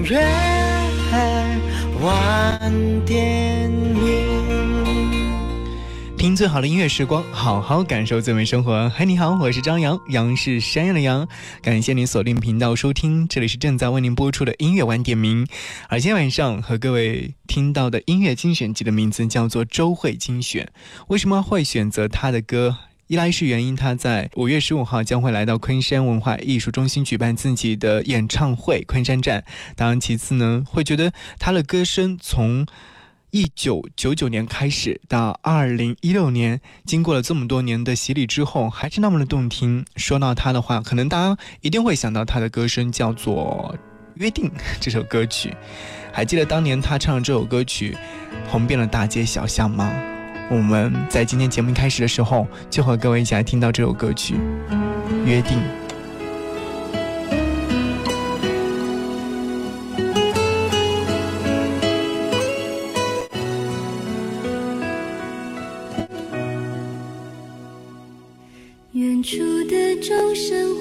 音乐晚点听最好的音乐时光，好好感受最美生活。嗨，你好，我是张扬，杨是山羊的羊。感谢您锁定频道收听，这里是正在为您播出的音乐晚点名。而今天晚上和各位听到的音乐精选集的名字叫做周慧精选。为什么会选择他的歌？一来是原因他在五月十五号将会来到昆山文化艺术中心举办自己的演唱会昆山站。当然，其次呢，会觉得他的歌声从。一九九九年开始到二零一六年，经过了这么多年的洗礼之后，还是那么的动听。说到他的话，可能大家一定会想到他的歌声，叫做《约定》这首歌曲。还记得当年他唱的这首歌曲，红遍了大街小巷吗？我们在今天节目开始的时候，就和各位一起来听到这首歌曲《约定》。远处的钟声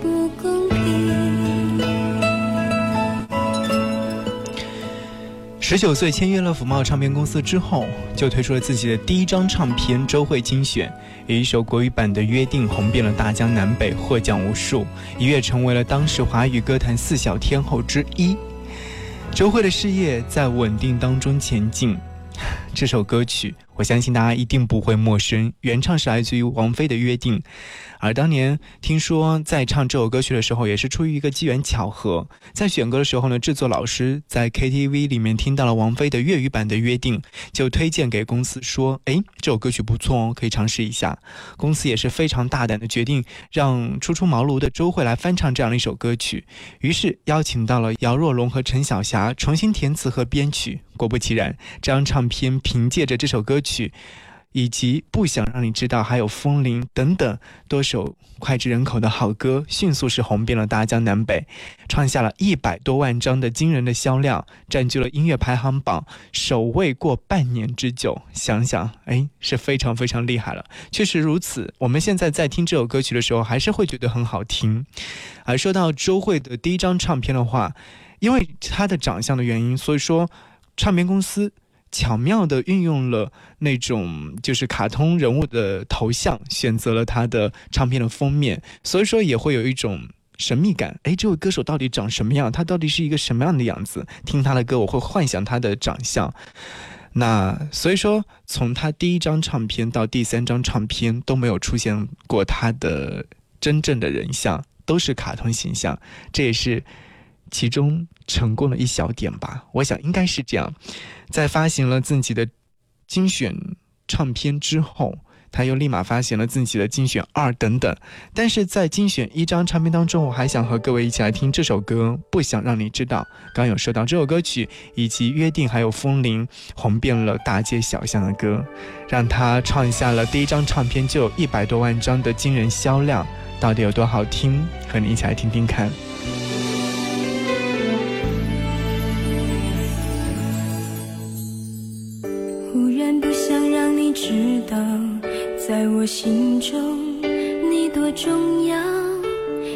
不公平。十九岁签约了福茂唱片公司之后，就推出了自己的第一张唱片《周慧精选》，以一首国语版的《约定》红遍了大江南北，获奖无数，一跃成为了当时华语歌坛四小天后之一。周慧的事业在稳定当中前进。这首歌曲我相信大家一定不会陌生。原唱是来自于王菲的《约定》，而当年听说在唱这首歌曲的时候，也是出于一个机缘巧合。在选歌的时候呢，制作老师在 KTV 里面听到了王菲的粤语版的《约定》，就推荐给公司说：“哎，这首歌曲不错哦，可以尝试一下。”公司也是非常大胆的决定，让初出茅庐的周蕙来翻唱这样的一首歌曲，于是邀请到了姚若龙和陈小霞重新填词和编曲。果不其然，这张唱片凭借着这首歌曲，以及不想让你知道，还有风铃等等多首脍炙人口的好歌，迅速是红遍了大江南北，创下了一百多万张的惊人的销量，占据了音乐排行榜首位过半年之久。想想，哎，是非常非常厉害了。确实如此，我们现在在听这首歌曲的时候，还是会觉得很好听。而说到周蕙的第一张唱片的话，因为她的长相的原因，所以说。唱片公司巧妙地运用了那种就是卡通人物的头像，选择了他的唱片的封面，所以说也会有一种神秘感。哎，这位歌手到底长什么样？他到底是一个什么样的样子？听他的歌，我会幻想他的长相。那所以说，从他第一张唱片到第三张唱片都没有出现过他的真正的人像，都是卡通形象。这也是。其中成功了一小点吧，我想应该是这样。在发行了自己的精选唱片之后，他又立马发行了自己的精选二等等。但是在精选一张唱片当中，我还想和各位一起来听这首歌，不想让你知道。刚有说到这首歌曲，以及约定，还有风铃，红遍了大街小巷的歌，让他创下了第一张唱片就有一百多万张的惊人销量，到底有多好听？和你一起来听听看。我心中，你多重要。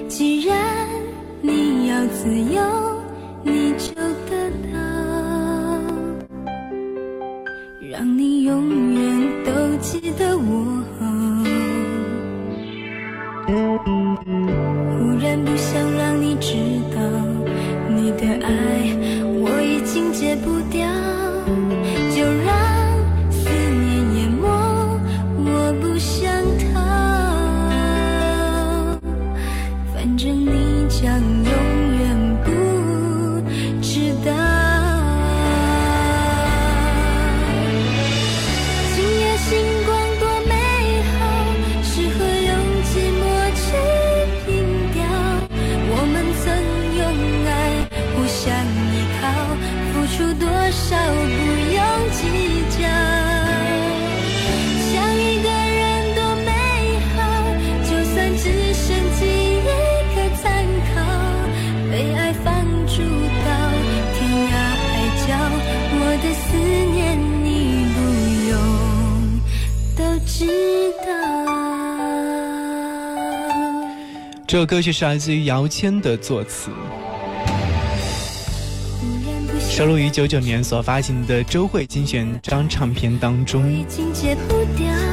既然你要自由，你就得到。让你永远都记得我。忽然不想让你知道，你的爱我已经戒不掉。就让。相拥。这首歌曲是来自于姚谦的作词，收录于九九年所发行的周慧精选张唱片当中。少。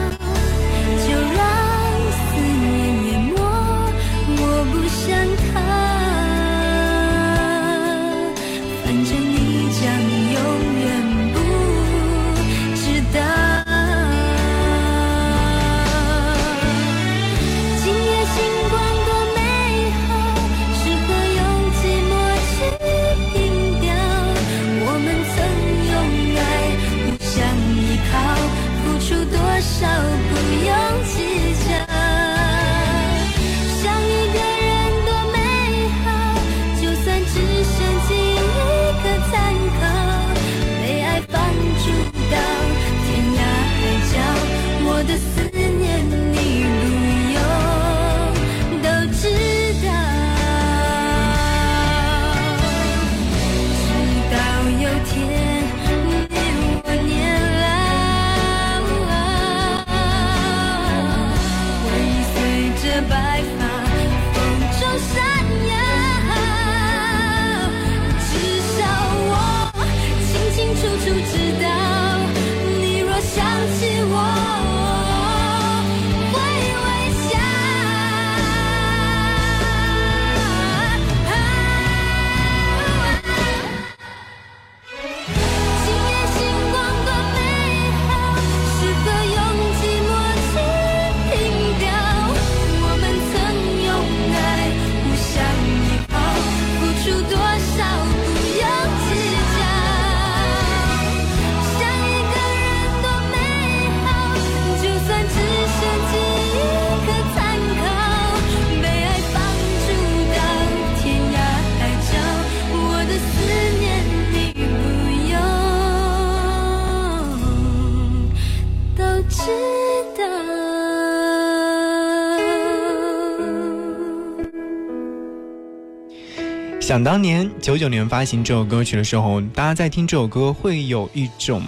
想当年九九年发行这首歌曲的时候，大家在听这首歌会有一种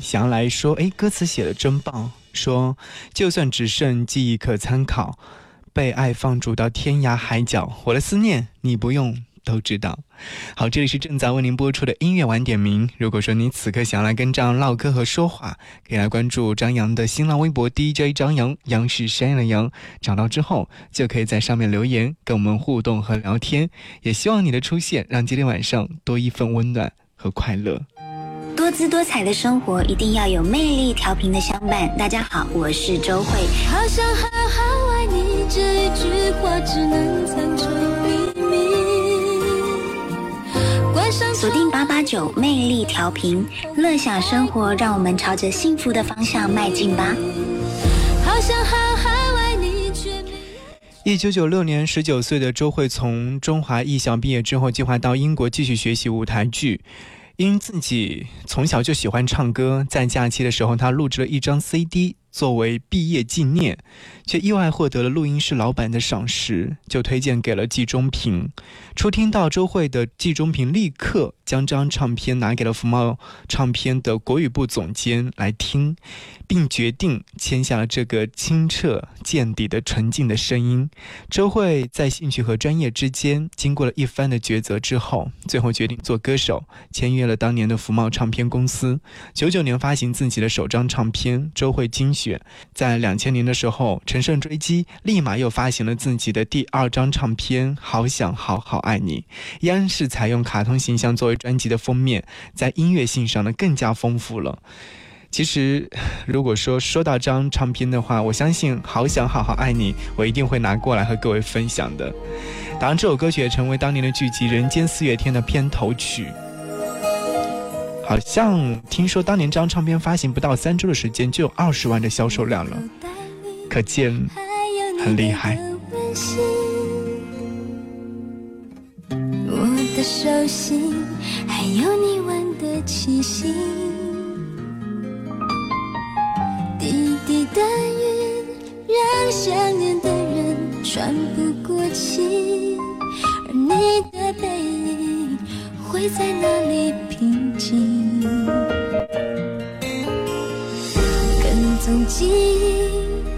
想来说：“哎，歌词写的真棒。”说就算只剩记忆可参考，被爱放逐到天涯海角，我的思念你不用。都知道，好，这里是正在为您播出的音乐晚点名。如果说你此刻想要来跟张扬唠嗑和说话，可以来关注张扬的新浪微博 DJ 张扬，杨是山羊的羊，找到之后就可以在上面留言跟我们互动和聊天。也希望你的出现让今天晚上多一份温暖和快乐。多姿多彩的生活一定要有魅力调频的相伴。大家好，我是周慧。好想好好爱你，这一句话只能藏成。锁定八八九魅力调频，乐享生活，让我们朝着幸福的方向迈进吧。一九九六年，十九岁的周慧从中华艺校毕业之后，计划到英国继续学习舞台剧。因自己从小就喜欢唱歌，在假期的时候，他录制了一张 CD。作为毕业纪念，却意外获得了录音室老板的赏识，就推荐给了季中平。初听到周慧的季中平，立刻将这张唱片拿给了福茂唱片的国语部总监来听，并决定签下了这个清澈见底的纯净的声音。周慧在兴趣和专业之间经过了一番的抉择之后，最后决定做歌手，签约了当年的福茂唱片公司。九九年发行自己的首张唱片，周慧精。在两千年的时候，乘胜追击，立马又发行了自己的第二张唱片《好想好好爱你》，依然是采用卡通形象作为专辑的封面，在音乐性上呢更加丰富了。其实，如果说说到这张唱片的话，我相信《好想好好爱你》，我一定会拿过来和各位分享的。当然，这首歌曲也成为当年的剧集《人间四月天》的片头曲。好像听说当年这张唱片发行不到三周的时间就有二十万的销售量了，可见很厉害。我的手心还有你闻的气息，滴滴的雨让想念的人喘不过气，而你的背影会在哪里平静？跟踪记忆，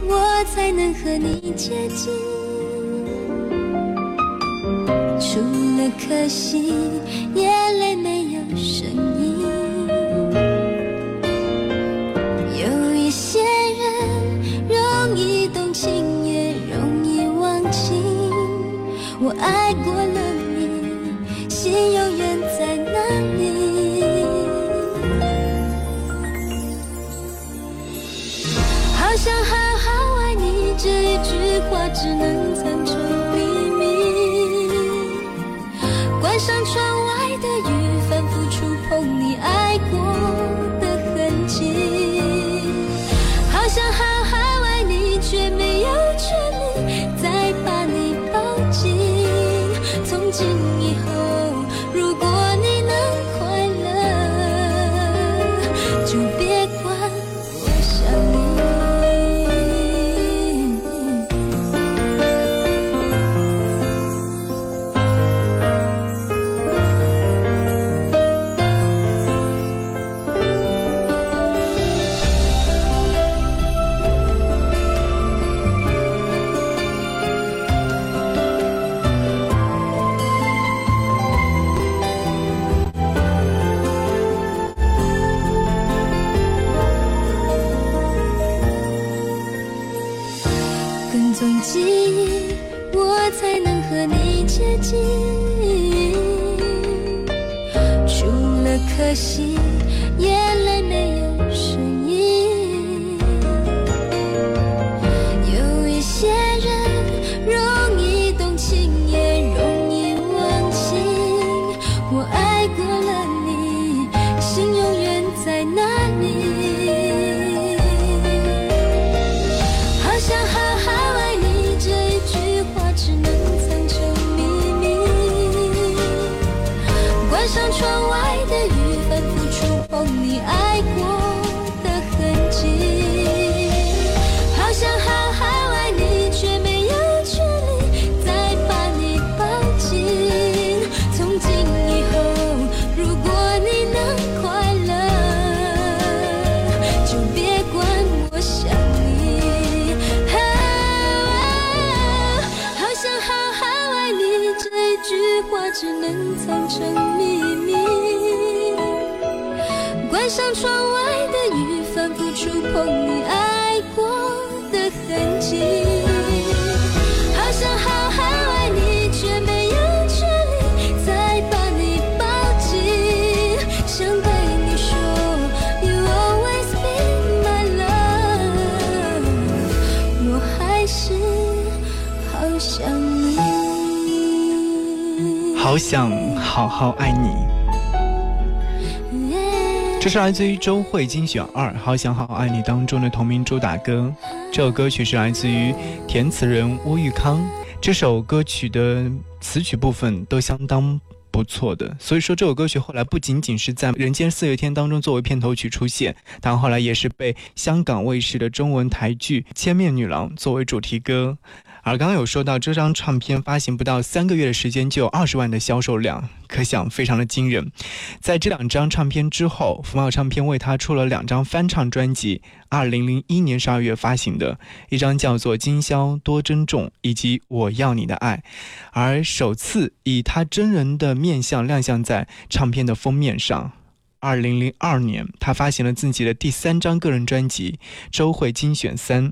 我才能和你接近。除了可惜，眼泪没有声音。有一些人容易动情，也容易忘情。我爱过了你，心有只能好想好好爱你。这是来自于周慧精选二《好想好好爱你》当中的同名主打歌。这首歌曲是来自于填词人乌玉康。这首歌曲的词曲部分都相当不错的，所以说这首歌曲后来不仅仅是在《人间四月天》当中作为片头曲出现，但后来也是被香港卫视的中文台剧《千面女郎》作为主题歌。而刚刚有说到，这张唱片发行不到三个月的时间就有二十万的销售量，可想非常的惊人。在这两张唱片之后，福茂唱片为他出了两张翻唱专辑。二零零一年十二月发行的一张叫做《今宵多珍重》，以及《我要你的爱》，而首次以他真人的面相亮相在唱片的封面上。二零零二年，他发行了自己的第三张个人专辑《周慧精选三》。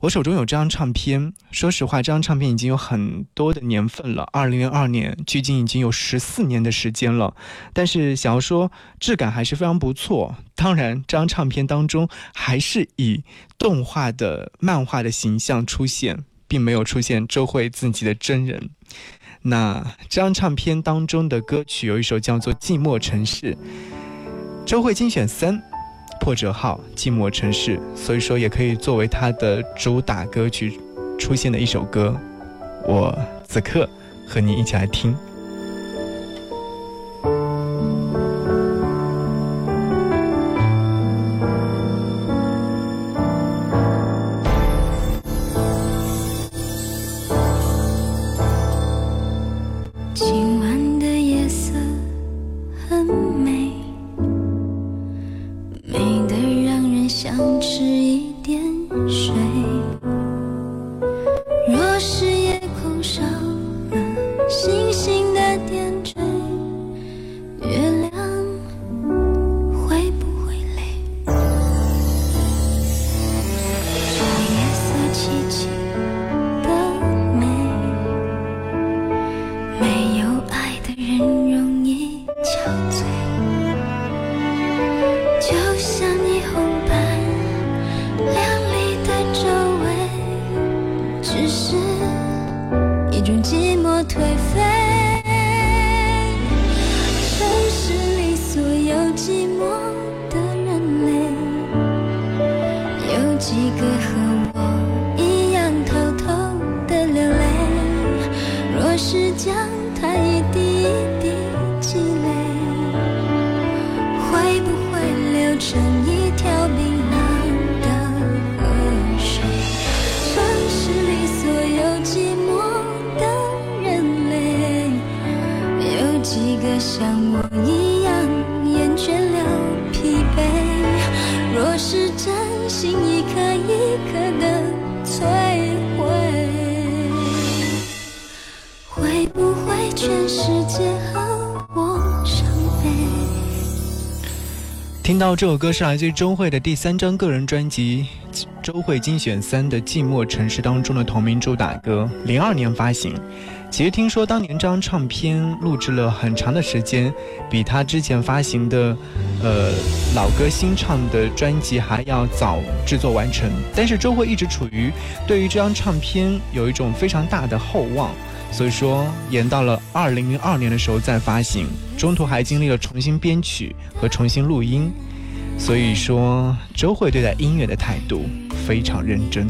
我手中有这张唱片，说实话，这张唱片已经有很多的年份了。二零零二年，距今已经有十四年的时间了。但是想要说质感还是非常不错。当然，这张唱片当中还是以动画的漫画的形象出现，并没有出现周慧自己的真人。那这张唱片当中的歌曲有一首叫做《寂寞城市》，周慧精选三。破折号《寂寞城市》，所以说也可以作为他的主打歌曲出现的一首歌。我此刻和你一起来听。今晚的夜色很美想吃一点听到这首歌是来自于周慧的第三张个人专辑《周慧精选三》的《寂寞城市》当中的同名主打歌，零二年发行。其实听说当年这张唱片录制了很长的时间，比他之前发行的，呃老歌新唱的专辑还要早制作完成。但是周慧一直处于对于这张唱片有一种非常大的厚望。所以说，演到了二零零二年的时候再发行，中途还经历了重新编曲和重新录音。所以说，周慧对待音乐的态度非常认真。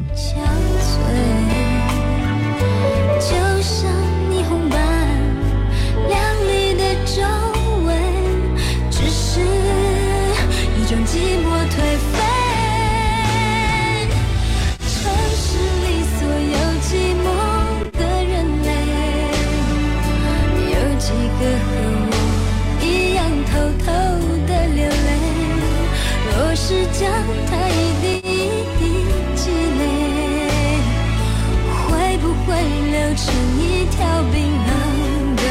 条冰冷的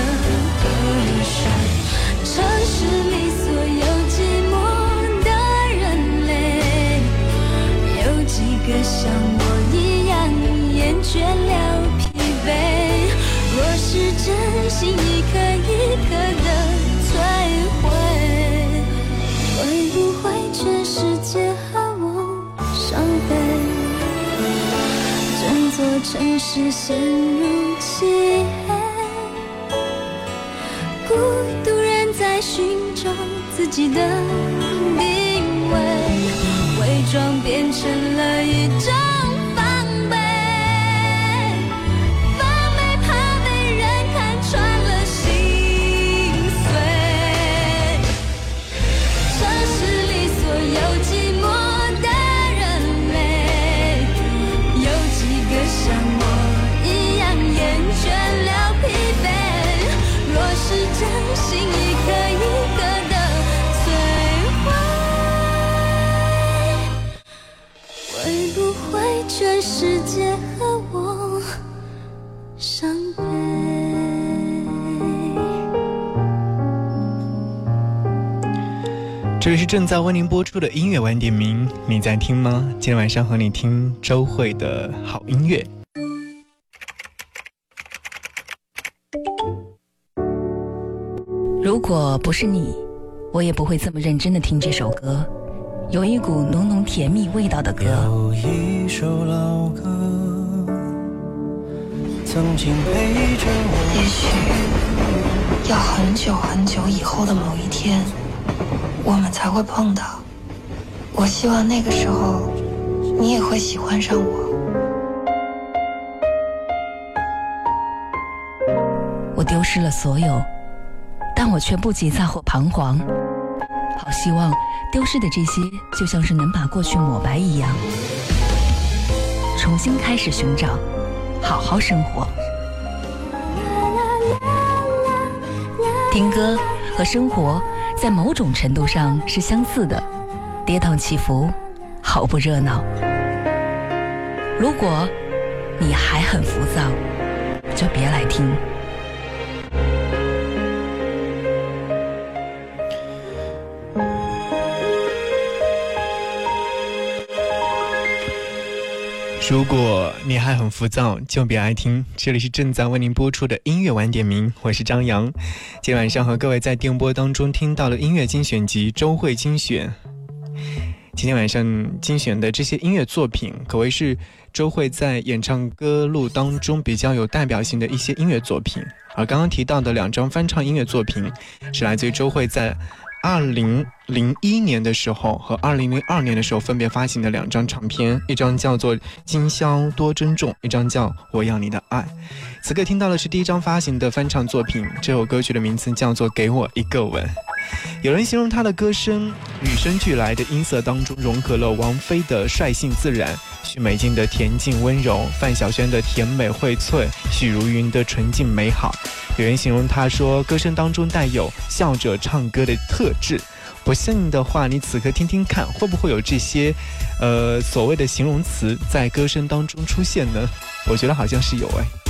河水，城市里所有寂寞的人类，有几个像我一样厌倦了疲惫？若是真心一颗一颗的摧毁，会不会全世界和我伤悲？整座城市陷入。孤独人在寻找自己的定位，伪装变成了一张。里是正在为您播出的音乐晚点名，你在听吗？今天晚上和你听周蕙的好音乐。如果不是你，我也不会这么认真的听这首歌，有一股浓浓甜蜜味道的歌。有一首老歌，曾经陪着我。也许要很久很久以后的某一天。我们才会碰到。我希望那个时候，你也会喜欢上我。我丢失了所有，但我却不急躁或彷徨。好希望丢失的这些，就像是能把过去抹白一样，重新开始寻找，好好生活。听歌和生活。在某种程度上是相似的，跌宕起伏，毫不热闹。如果你还很浮躁，就别来听。如果你还很浮躁，就别爱听。这里是正在为您播出的音乐晚点名，我是张扬。今天晚上和各位在电波当中听到了音乐精选集周蕙精选。今天晚上精选的这些音乐作品，可谓是周蕙在演唱歌路当中比较有代表性的一些音乐作品。而刚刚提到的两张翻唱音乐作品，是来自于周蕙在。二零零一年的时候和二零零二年的时候分别发行的两张唱片，一张叫做《今宵多珍重》，一张叫《我要你的爱》。此刻听到的是第一张发行的翻唱作品，这首歌曲的名字叫做《给我一个吻》。有人形容他的歌声与生俱来的音色当中融合了王菲的率性自然。许美静的恬静温柔，范晓萱的甜美荟萃，许茹芸的纯净美好。有人形容她说，歌声当中带有笑着唱歌的特质。不信的话，你此刻听听看，会不会有这些，呃，所谓的形容词在歌声当中出现呢？我觉得好像是有哎。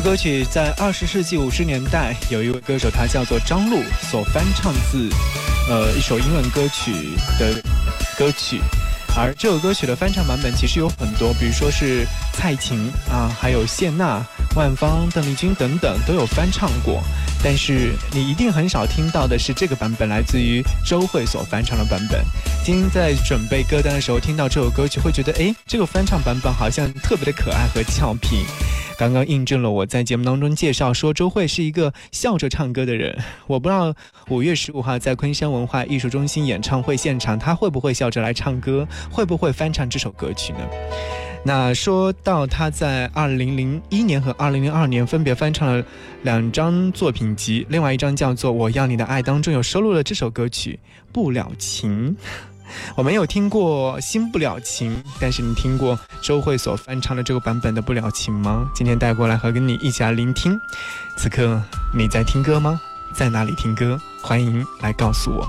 歌曲在二十世纪五十年代，有一位歌手，他叫做张璐，所翻唱自，呃，一首英文歌曲的歌曲。而这首歌曲的翻唱版本其实有很多，比如说是蔡琴啊，还有谢娜、万芳、邓丽君等等都有翻唱过。但是你一定很少听到的是这个版本，来自于周蕙所翻唱的版本。今天在准备歌单的时候，听到这首歌曲，会觉得哎，这个翻唱版本好像特别的可爱和俏皮。刚刚印证了我在节目当中介绍说，周蕙是一个笑着唱歌的人。我不知道五月十五号在昆山文化艺术中心演唱会现场，他会不会笑着来唱歌，会不会翻唱这首歌曲呢？那说到他在二零零一年和二零零二年分别翻唱了两张作品集，另外一张叫做《我要你的爱》当中有收录了这首歌曲《不了情》。我没有听过《新不了情》，但是你听过周慧所翻唱的这个版本的《不了情》吗？今天带过来和跟你一起来聆听。此刻你在听歌吗？在哪里听歌？欢迎来告诉我。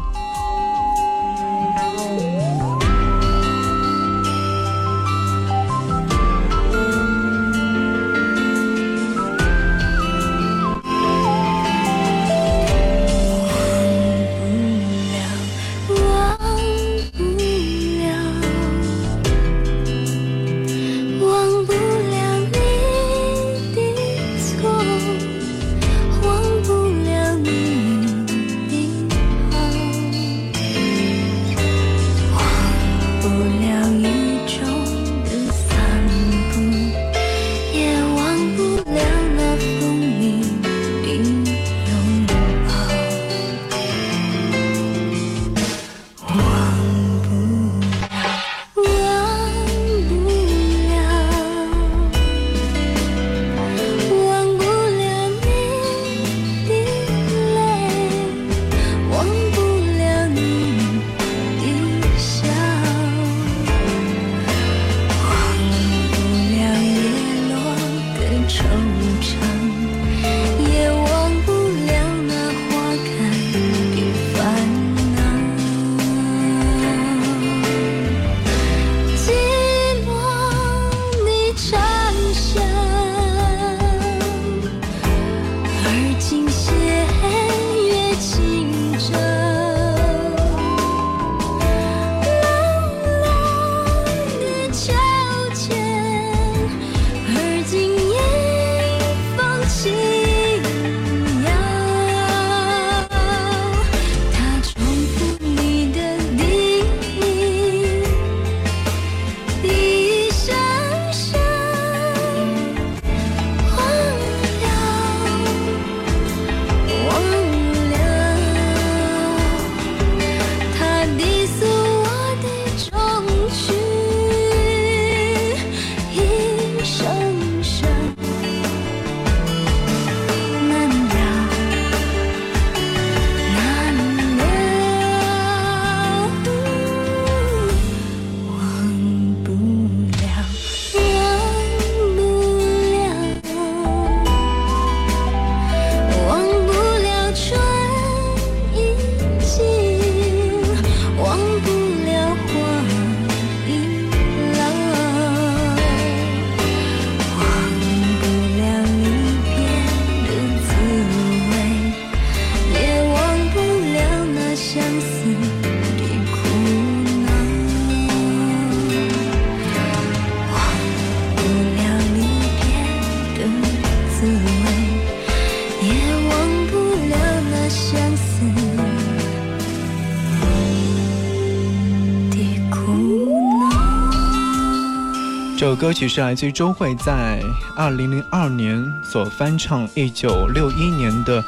这首歌曲是来自于周蕙在二零零二年所翻唱一九六一年的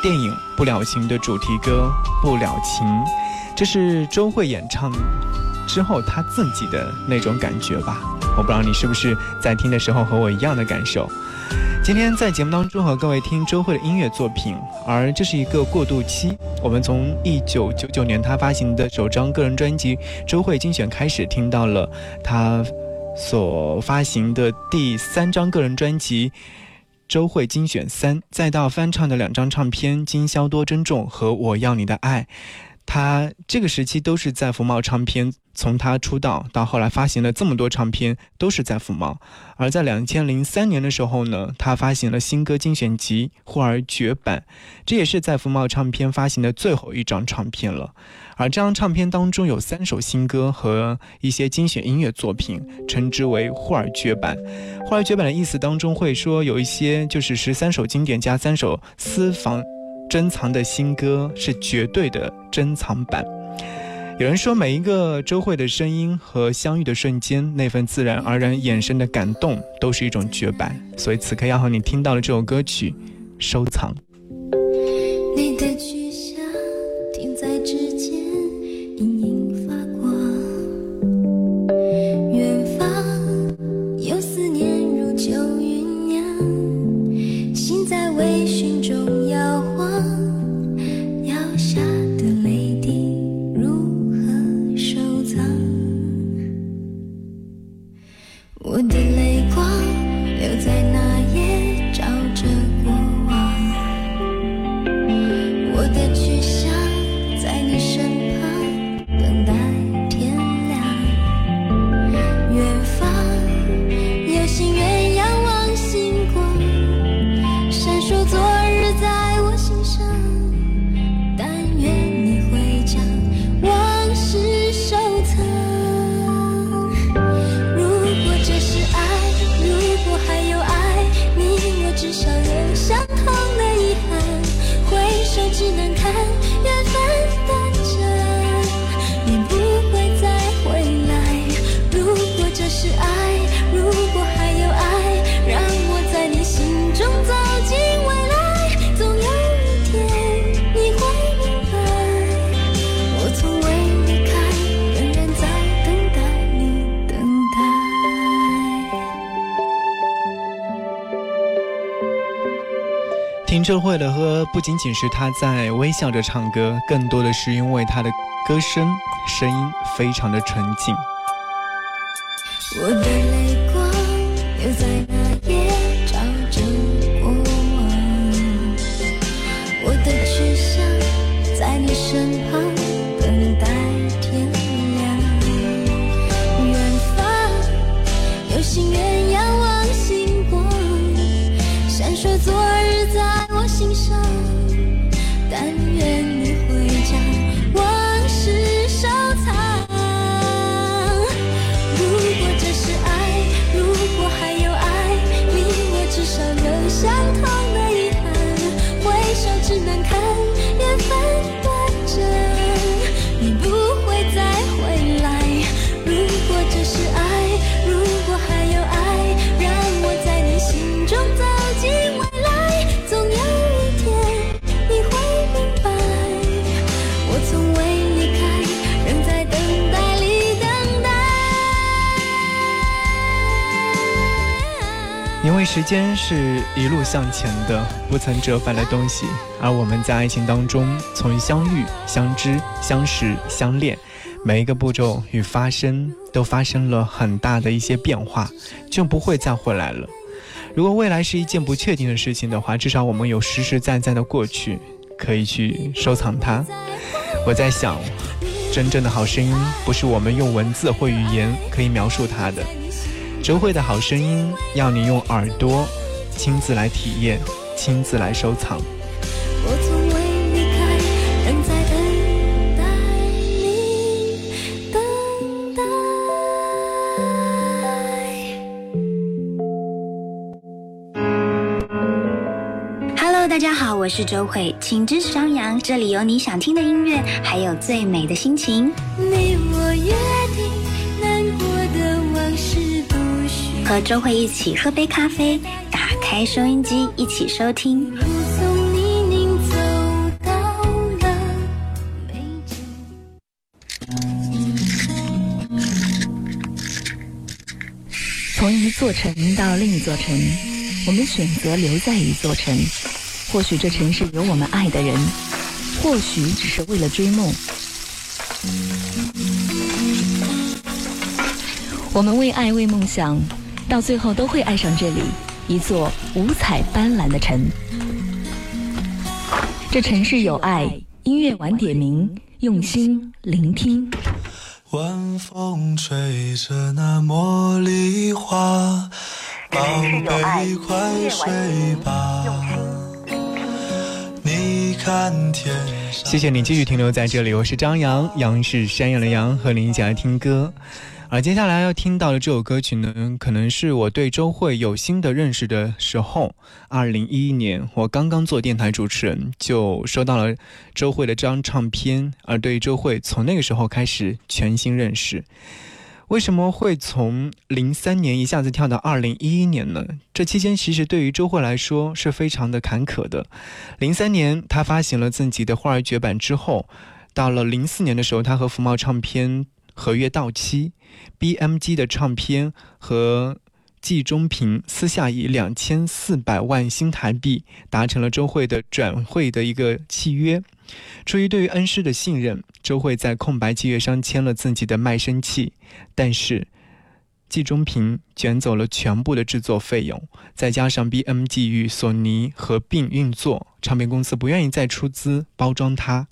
电影《不了情》的主题歌《不了情》，这是周蕙演唱之后她自己的那种感觉吧？我不知道你是不是在听的时候和我一样的感受。今天在节目当中和各位听周蕙的音乐作品，而这是一个过渡期。我们从一九九九年她发行的首张个人专辑《周蕙精选》开始，听到了她。所发行的第三张个人专辑《周慧精选三》，再到翻唱的两张唱片《今宵多珍重》和《我要你的爱》，他这个时期都是在福茂唱片，从他出道到后来发行了这么多唱片，都是在福茂。而在两千零三年的时候呢，他发行了新歌精选集《忽而绝版》，这也是在福茂唱片发行的最后一张唱片了。而这张唱片当中有三首新歌和一些精选音乐作品，称之为“霍尔绝版”。霍尔绝版的意思当中会说有一些就是十三首经典加三首私房。珍藏的新歌是绝对的珍藏版。有人说，每一个周慧的声音和相遇的瞬间，那份自然而然衍生的感动，都是一种绝版。所以此刻要和你听到的这首歌曲，收藏。你的仅仅是他在微笑着唱歌，更多的是因为他的歌声声音非常的纯净。我的泪光留在时间是一路向前的，不曾折返的东西。而我们在爱情当中，从相遇、相知、相识、相恋，每一个步骤与发生都发生了很大的一些变化，就不会再回来了。如果未来是一件不确定的事情的话，至少我们有实实在在的过去可以去收藏它。我在想，真正的好声音不是我们用文字或语言可以描述它的。周慧的好声音，要你用耳朵亲自来体验，亲自来收藏。我从未离开，仍在等待你，等待。Hello，大家好，我是周慧，请支持张扬，这里有你想听的音乐，还有最美的心情。你我约和周慧一起喝杯咖啡，打开收音机，一起收听。从一座城到另一座城，我们选择留在一座城。或许这城市有我们爱的人，或许只是为了追梦。我们为爱为梦想，到最后都会爱上这里，一座五彩斑斓的城。这城市有爱，音乐晚点名，用心聆听。晚风吹着那茉莉花，宝贝快睡吧。谢谢你继续停留在这里，我是张扬，杨是山羊的羊，和您一起来听歌。而接下来要听到的这首歌曲呢，可能是我对周慧有新的认识的时候。二零一一年，我刚刚做电台主持人，就收到了周慧的这张唱片，而对周慧从那个时候开始全新认识。为什么会从零三年一下子跳到二零一一年呢？这期间其实对于周慧来说是非常的坎坷的。零三年，她发行了自己的《花儿绝版》之后，到了零四年的时候，她和福茂唱片合约到期。BMG 的唱片和季中平私下以两千四百万新台币达成了周慧的转会的一个契约。出于对于恩师的信任，周慧在空白契约上签了自己的卖身契，但是季中平卷走了全部的制作费用，再加上 BMG 与索尼合并运作，唱片公司不愿意再出资包装它。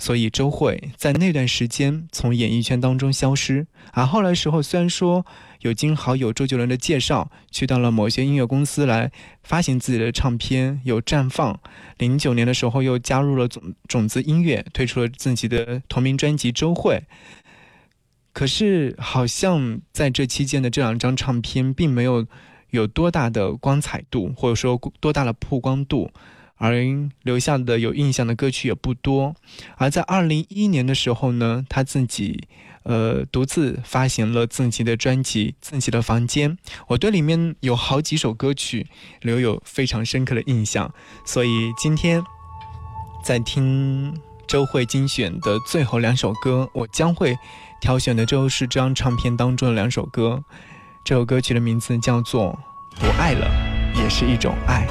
所以周慧在那段时间从演艺圈当中消失，而后来时候虽然说有经好友周杰伦的介绍，去到了某些音乐公司来发行自己的唱片，有绽放。零九年的时候又加入了种种子音乐，推出了自己的同名专辑《周慧》。可是好像在这期间的这两张唱片并没有有多大的光彩度，或者说多大的曝光度。而留下的有印象的歌曲也不多，而在二零一一年的时候呢，他自己呃独自发行了自己的专辑《自己的房间》，我对里面有好几首歌曲留有非常深刻的印象，所以今天在听周慧精选的最后两首歌，我将会挑选的就是这张唱片当中的两首歌，这首歌曲的名字叫做《不爱了也是一种爱》。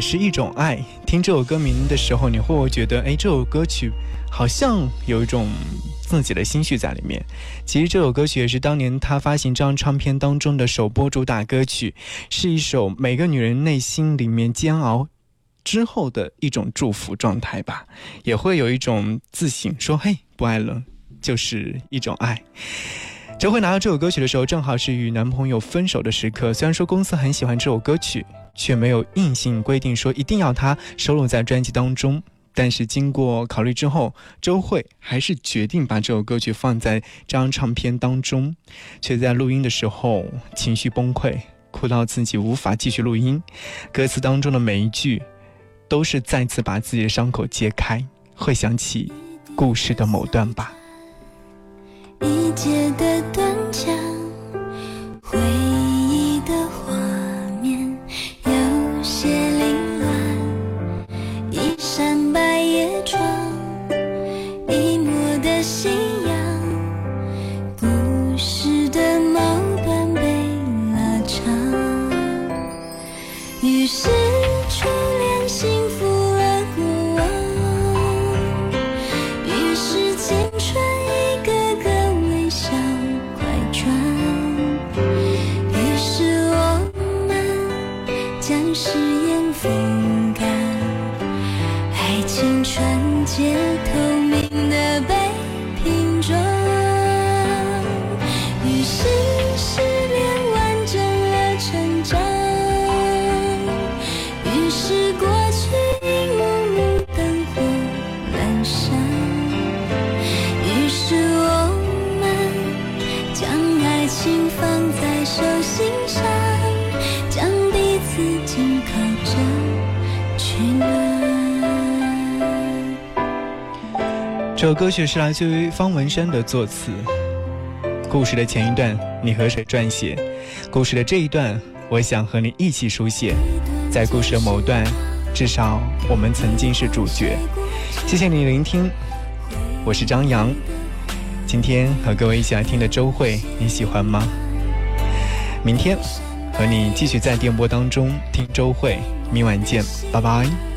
是一种爱。听这首歌名的时候，你会不会觉得，哎，这首歌曲好像有一种自己的心绪在里面？其实这首歌曲也是当年他发行这张唱片当中的首播主打歌曲，是一首每个女人内心里面煎熬之后的一种祝福状态吧，也会有一种自省，说，嘿，不爱了就是一种爱。周慧拿到这首歌曲的时候，正好是与男朋友分手的时刻。虽然说公司很喜欢这首歌曲，却没有硬性规定说一定要它收录在专辑当中。但是经过考虑之后，周慧还是决定把这首歌曲放在这张唱片当中，却在录音的时候情绪崩溃，哭到自己无法继续录音。歌词当中的每一句，都是再次把自己的伤口揭开，会想起故事的某段吧。一节的断墙，回歌曲是来自于方文山的作词。故事的前一段，你和谁撰写？故事的这一段，我想和你一起书写。在故事的某段，至少我们曾经是主角。谢谢你聆听，我是张扬。今天和各位一起来听的周慧，你喜欢吗？明天和你继续在电波当中听周慧，明晚见，拜拜。